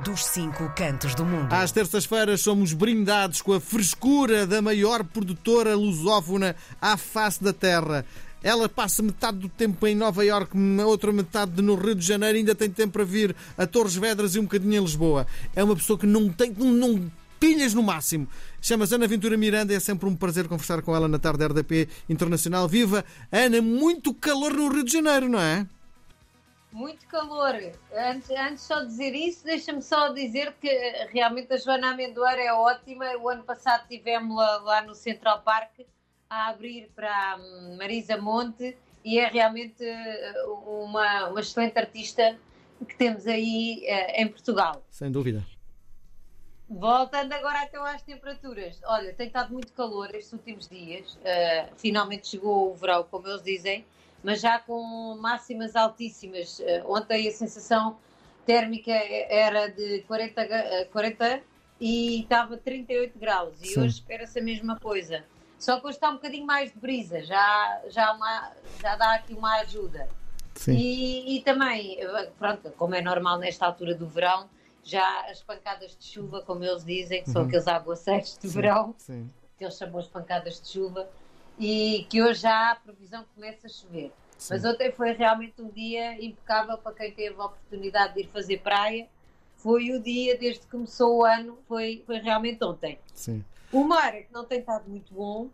dos cinco cantos do mundo. Às terças-feiras somos brindados com a frescura da maior produtora lusófona à face da Terra. Ela passa metade do tempo em Nova Iorque, outra metade no Rio de Janeiro, ainda tem tempo para vir a Torres Vedras e um bocadinho em Lisboa. É uma pessoa que não tem, não, não pilhas no máximo. Chama-se Ana Ventura Miranda, é sempre um prazer conversar com ela na tarde da RDP Internacional. Viva! Ana, muito calor no Rio de Janeiro, não é? Muito calor. Antes, antes só de dizer isso, deixa-me só dizer que realmente a Joana Amendoeira é ótima. O ano passado tivemos-la lá no Central Park a abrir para a Marisa Monte e é realmente uma, uma excelente artista que temos aí uh, em Portugal. Sem dúvida. Voltando agora então às temperaturas. Olha, tem estado muito calor estes últimos dias. Uh, finalmente chegou o verão, como eles dizem, mas já com máximas altíssimas. Uh, ontem a sensação térmica era de 40, 40 e estava 38 graus. E Sim. hoje espera-se a mesma coisa. Só que hoje está um bocadinho mais de brisa, já, já, uma, já dá aqui uma ajuda. E, e também, pronto, como é normal nesta altura do verão, já as pancadas de chuva, como eles dizem, que são uhum. aqueles aguaceiros de sim, verão, sim. que eles chamam as pancadas de chuva, e que hoje já há a previsão que começa a chover. Sim. Mas ontem foi realmente um dia impecável para quem teve a oportunidade de ir fazer praia. Foi o dia, desde que começou o ano, foi, foi realmente ontem. Sim. O mar é que não tem estado muito bom,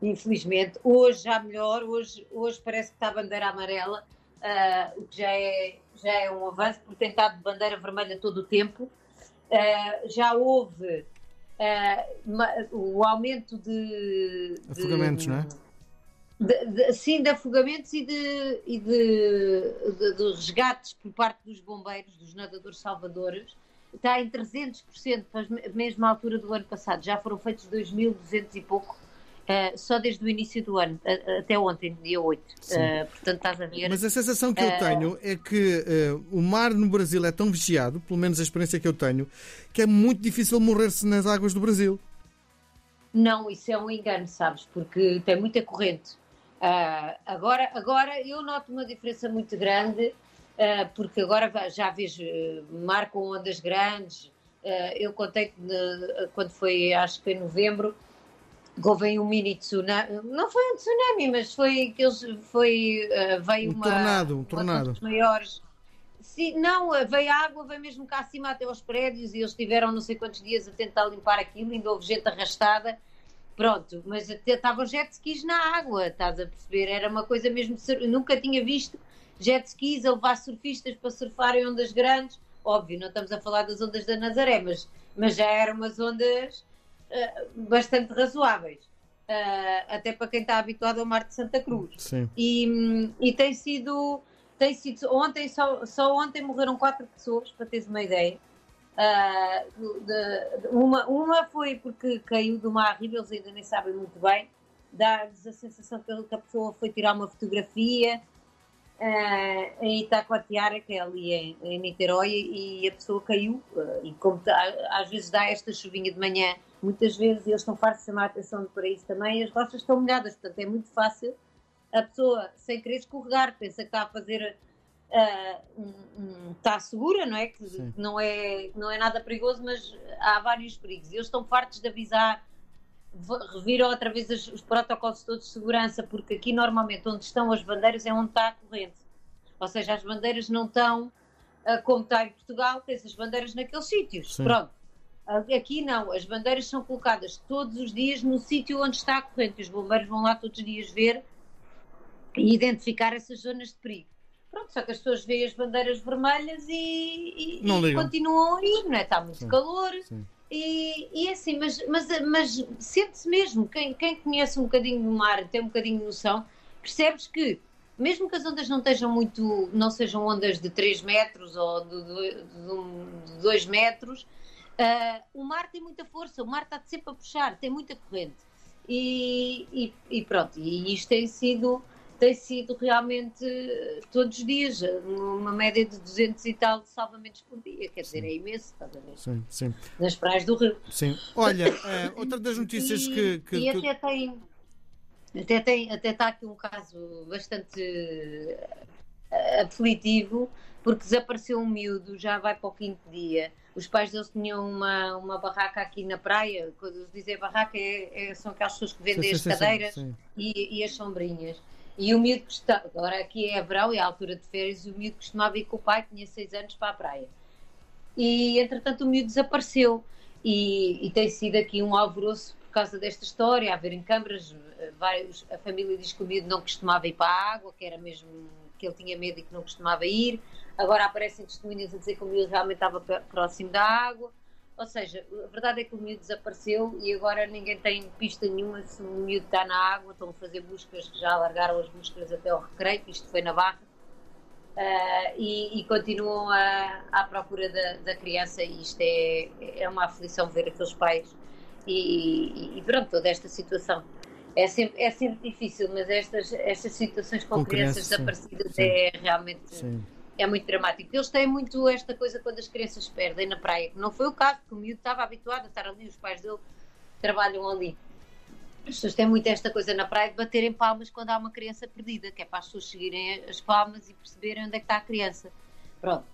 infelizmente. Hoje já melhor, hoje, hoje parece que está a bandeira amarela, uh, o que já é, já é um avanço, porque tem estado de bandeira vermelha todo o tempo. Uh, já houve o aumento de. Afogamentos, de, não é? De, de, sim, de afogamentos e, de, e de, de, de resgates por parte dos bombeiros, dos nadadores salvadores está em 300%, para a mesma altura do ano passado. Já foram feitos 2.200 e pouco. Uh, só desde o início do ano, uh, até ontem, dia 8. Uh, portanto, estás a ver. Mas a sensação que eu tenho é que o mar no Brasil é tão vigiado, pelo menos a experiência que eu tenho, que é muito difícil morrer-se nas águas do Brasil. Não, isso é um engano, sabes, porque tem muita corrente. agora, agora eu noto uma diferença muito grande porque agora já vejo, uh, marcam ondas grandes. Eu contei quando foi, acho que em novembro, houve um mini tsunami. Não foi um tsunami, mas foi que eles foi veio um uma tornado, um tornado. Uma maiores. Sim, não, veio água, veio mesmo cá acima até aos prédios e eles tiveram não sei quantos dias a tentar limpar aquilo, ainda houve gente arrastada. Pronto, mas estavam jet skis na água, estás a perceber? Era uma coisa mesmo. Nunca tinha visto jet skis, a levar surfistas para surfarem ondas grandes. Óbvio, não estamos a falar das ondas da Nazaré, mas, mas já eram umas ondas uh, bastante razoáveis. Uh, até para quem está habituado ao mar de Santa Cruz. Sim. E, e tem sido. Tem sido ontem, só, só ontem morreram quatro pessoas, para teres uma ideia. Uh, de, de, uma, uma foi porque caiu do mar arriba, eles ainda nem sabem muito bem. Dá-lhes a sensação que a pessoa foi tirar uma fotografia uh, em Itacoatiara, que é ali em, em Niterói, e a pessoa caiu. Uh, e como às vezes dá esta chuvinha de manhã, muitas vezes eles estão fartos de chamar a atenção para isso também, as rochas estão molhadas, portanto é muito fácil a pessoa, sem querer escorregar, pensa que está a fazer. Uh, um, um, está segura, não é? Que não é, não é nada perigoso, mas há vários perigos. E eles estão fartos de avisar, reviram outra vez os, os, protocolos todos de segurança, porque aqui normalmente onde estão as bandeiras é onde está a corrente. Ou seja, as bandeiras não estão uh, como está em Portugal, tens as bandeiras naqueles sítios. Sim. Pronto. Aqui não, as bandeiras são colocadas todos os dias no sítio onde está a corrente. Os bombeiros vão lá todos os dias ver e identificar essas zonas de perigo. Pronto, só que as pessoas veem as bandeiras vermelhas e, e, e continuam a ir, não é? Está muito Sim. calor. Sim e, e é assim, mas, mas, mas sente-se mesmo, quem, quem conhece um bocadinho do mar, tem um bocadinho de noção, percebes que mesmo que as ondas não estejam muito, não sejam ondas de 3 metros ou de, 2 metros, uh, o mar tem muita força, o mar está sempre a puxar, tem muita corrente. E, e, e pronto, e isto tem sido tem sido realmente todos os dias, uma média de 200 e tal de salvamentos por dia, quer dizer, sim. é imenso, estás a ver? Sim, sim. Nas praias do Rio. Sim. Olha, uh, outra das notícias e, que. que e até tem. Até, tem, até está aqui um caso bastante uh, aflitivo, porque desapareceu um miúdo, já vai para o quinto dia. Os pais deles tinham uma, uma barraca aqui na praia, quando eles dizem barraca, é, é, são aquelas pessoas que vendem Sim, as sim, sim, cadeiras sim. E, e as sombrinhas. E o miúdo costuma, agora aqui é verão e é a altura de férias, e o miúdo costumava ir com o pai, tinha seis anos, para a praia. E entretanto o miúdo desapareceu. E, e tem sido aqui um alvoroço por causa desta história, a haverem câmaras, eh, vários, a família diz que o miúdo não costumava ir para a água, que era mesmo que ele tinha medo e que não costumava ir. Agora aparecem testemunhas a dizer que o miúdo realmente estava pr- próximo da água. Ou seja, a verdade é que o miúdo desapareceu e agora ninguém tem pista nenhuma se o miúdo está na água. Estão a fazer buscas, já alargaram as buscas até ao recreio, isto foi na Barra. Ah, e, e continuam a- à procura da, da criança e isto é, é uma aflição ver aqueles pais e, e- e pronto, toda esta situação. É sempre, é sempre difícil, mas estas, estas situações com, Com crianças desaparecidas sim. é realmente Sim. é muito dramático. Eles têm muito esta coisa quando as crianças perdem na praia, que não foi o caso, porque o miúdo estava habituado a estar ali, os pais dele trabalham ali. As pessoas têm muito esta coisa na praia de baterem palmas quando há uma criança perdida, que é para as pessoas seguirem as palmas e perceberem onde é que está a criança. Pronto.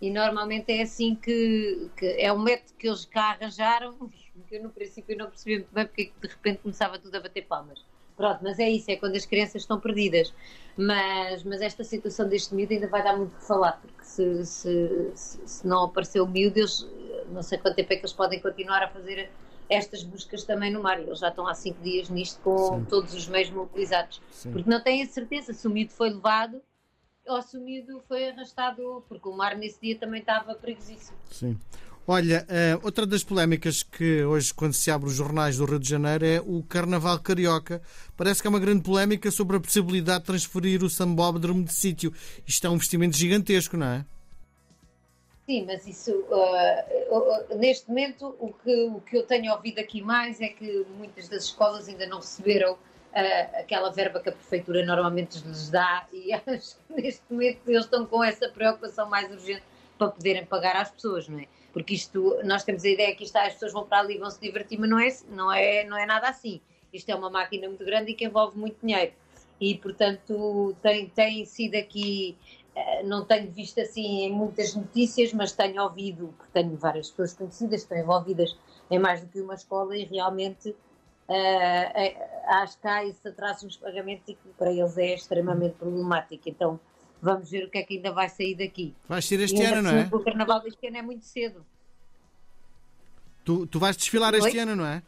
E normalmente é assim que, que é um método que eles cá arranjaram, que eu no princípio não percebi muito bem porque é de repente começava tudo a bater palmas. Pronto, mas é isso, é quando as crianças estão perdidas. Mas, mas esta situação deste miúdo ainda vai dar muito o que falar, porque se, se, se, se não aparecer o miúdo, eles, não sei quanto tempo é que eles podem continuar a fazer estas buscas também no mar. Eles já estão há cinco dias nisto com Sim. todos os meios mobilizados. Sim. Porque não têm a certeza se o miúdo foi levado ou se o miúdo foi arrastado, porque o mar nesse dia também estava perigosíssimo. Sim. Olha, eh, outra das polémicas que hoje, quando se abre os jornais do Rio de Janeiro, é o Carnaval Carioca. Parece que há uma grande polémica sobre a possibilidade de transferir o sambódromo de sítio. Isto é um investimento gigantesco, não é? Sim, mas isso, uh, neste momento, o que, o que eu tenho ouvido aqui mais é que muitas das escolas ainda não receberam uh, aquela verba que a Prefeitura normalmente lhes dá e acho que neste momento eles estão com essa preocupação mais urgente para poderem pagar às pessoas, não é? Porque isto, nós temos a ideia que isto, ah, as pessoas vão para ali e vão se divertir, mas não é, não, é, não é nada assim. Isto é uma máquina muito grande e que envolve muito dinheiro. E, portanto, tem, tem sido aqui eh, não tenho visto assim em muitas notícias, mas tenho ouvido, porque tenho várias pessoas conhecidas estão envolvidas em mais do que uma escola e realmente eh, eh, acho que há esse atraso nos pagamentos e que para eles é extremamente problemático. Então vamos ver o que é que ainda vai sair daqui. Vais ser este ano, não é? O carnaval deste ano é muito cedo. Tu, tu vais desfilar este Oi? ano, não é?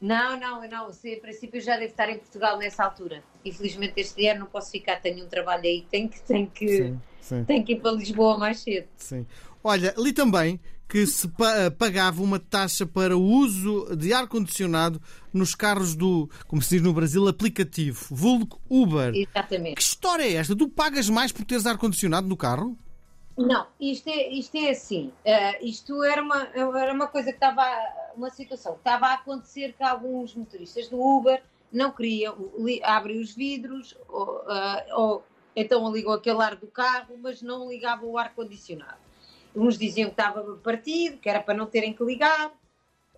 Não, não, não. Se, a princípio já devo estar em Portugal nessa altura. Infelizmente este ano não posso ficar, tenho um trabalho aí, tenho que, tenho que, Sim, sim. tenho que ir para Lisboa mais cedo. Sim. Olha, li também que se pa- pagava uma taxa para o uso de ar-condicionado nos carros do, como se diz no Brasil, aplicativo, vulgo Uber. Exatamente. Que história é esta? Tu pagas mais por teres ar-condicionado no carro? Não, isto é, isto é assim. eh, isto era uma, era uma coisa que estava, uma situação que estava a acontecer que alguns motoristas do Uber não queriam, li, abrem os vidros, ou, eh, ou então ligam aquele ar do carro, mas não ligavam o ar-condicionado. Uns diziam que estava partido, que era para não terem que ligar,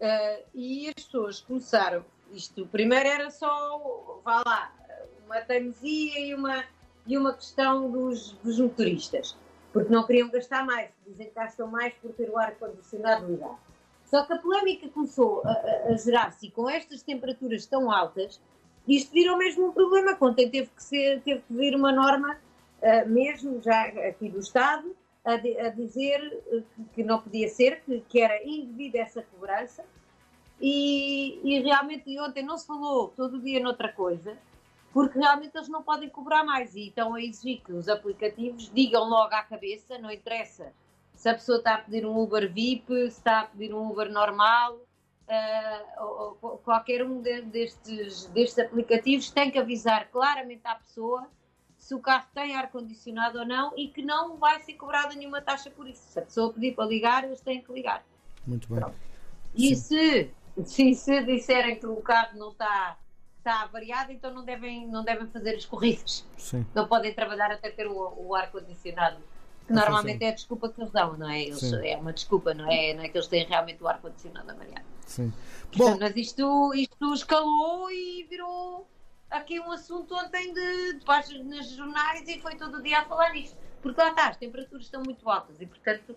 eh, e as pessoas começaram. Isto primeiro era só, vá lá, uma teimosia e uma, e uma questão dos, dos motoristas porque não queriam gastar mais, dizem que gastam mais por ter o ar-condicionado ligado. Só que a polémica começou a, a- a gerar-se e com estas temperaturas tão altas, isto virou mesmo um problema. Ontem teve que, ser, teve que vir uma norma, ah, mesmo já aqui do Estado, a, di- a dizer eh, que, não podia ser, que, que era indevida essa cobrança. E, e realmente ontem não se falou todo o dia noutra coisa, porque realmente eles não podem cobrar mais e estão a exigir que os aplicativos digam logo à cabeça, não interessa se a pessoa está a pedir um Uber VIP, se está a pedir um Uber normal, ah, ou, ou qualquer um de- destes, destes aplicativos tem que avisar claramente à pessoa se o carro tem ar-condicionado ou não e que não vai ser cobrada nenhuma taxa por isso. Se a pessoa pedir para ligar, eles têm que ligar. Muito bem. E se, se, se disserem que o carro não está, está avariado, então não devem, não devem fazer as corridas. Sim. Não podem trabalhar até ter o, o ar-condicionado. Que normalmente é a desculpa que eles dão, não é? Eles, Sim. é uma desculpa, não é? Não é que eles têm realmente o ar-condicionado avariado. Sim. Bom, mas isto, isto escalou e virou aqui um assunto ontem de, de páginas nos jornais e foi todo o dia a falar nisto. porque lá está, as temperaturas estão muito altas e, portanto,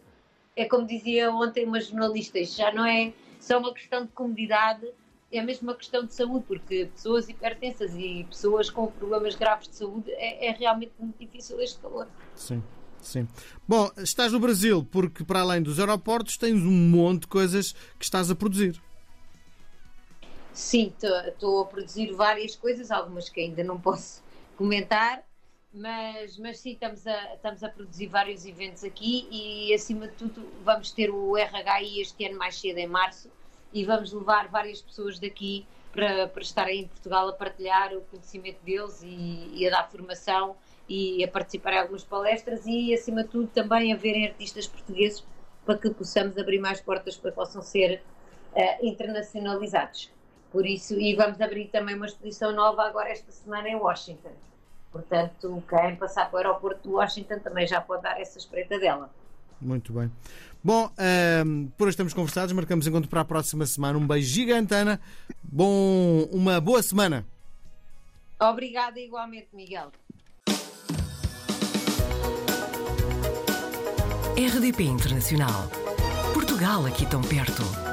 é como dizia ontem uma jornalista, isto já não é só uma questão de comodidade, é mesmo uma questão de saúde, porque pessoas hipertensas e pessoas com problemas graves de saúde é, é realmente muito difícil este calor. Sim. Sim. Bom, estás no Brasil porque, para além dos aeroportos, tens um monte de coisas que estás a produzir. Sim, estou a produzir várias coisas, algumas que ainda não posso comentar, mas, mas sim, estamos a, estamos a produzir vários eventos aqui e, acima de tudo, vamos ter o RHI este ano mais cedo, em março, e vamos levar várias pessoas daqui para, para estarem em Portugal a partilhar o conhecimento deles e, e a dar formação e a participar em algumas palestras e, acima de tudo, também a verem artistas portugueses para que possamos abrir mais portas para que possam ser uh, internacionalizados. Por isso, e vamos abrir também uma exposição nova agora esta semana em Washington. Portanto, quem passar para o aeroporto de Washington também já pode dar essa espreita dela. Muito bem. Bom, um, ehm, por hoje estamos conversados, marcamos encontro para a próxima semana. Um beijo gigante, Ana. Bom, uma boa semana. Obrigada igualmente, Miguel. RDP Internacional. Portugal aqui tão perto.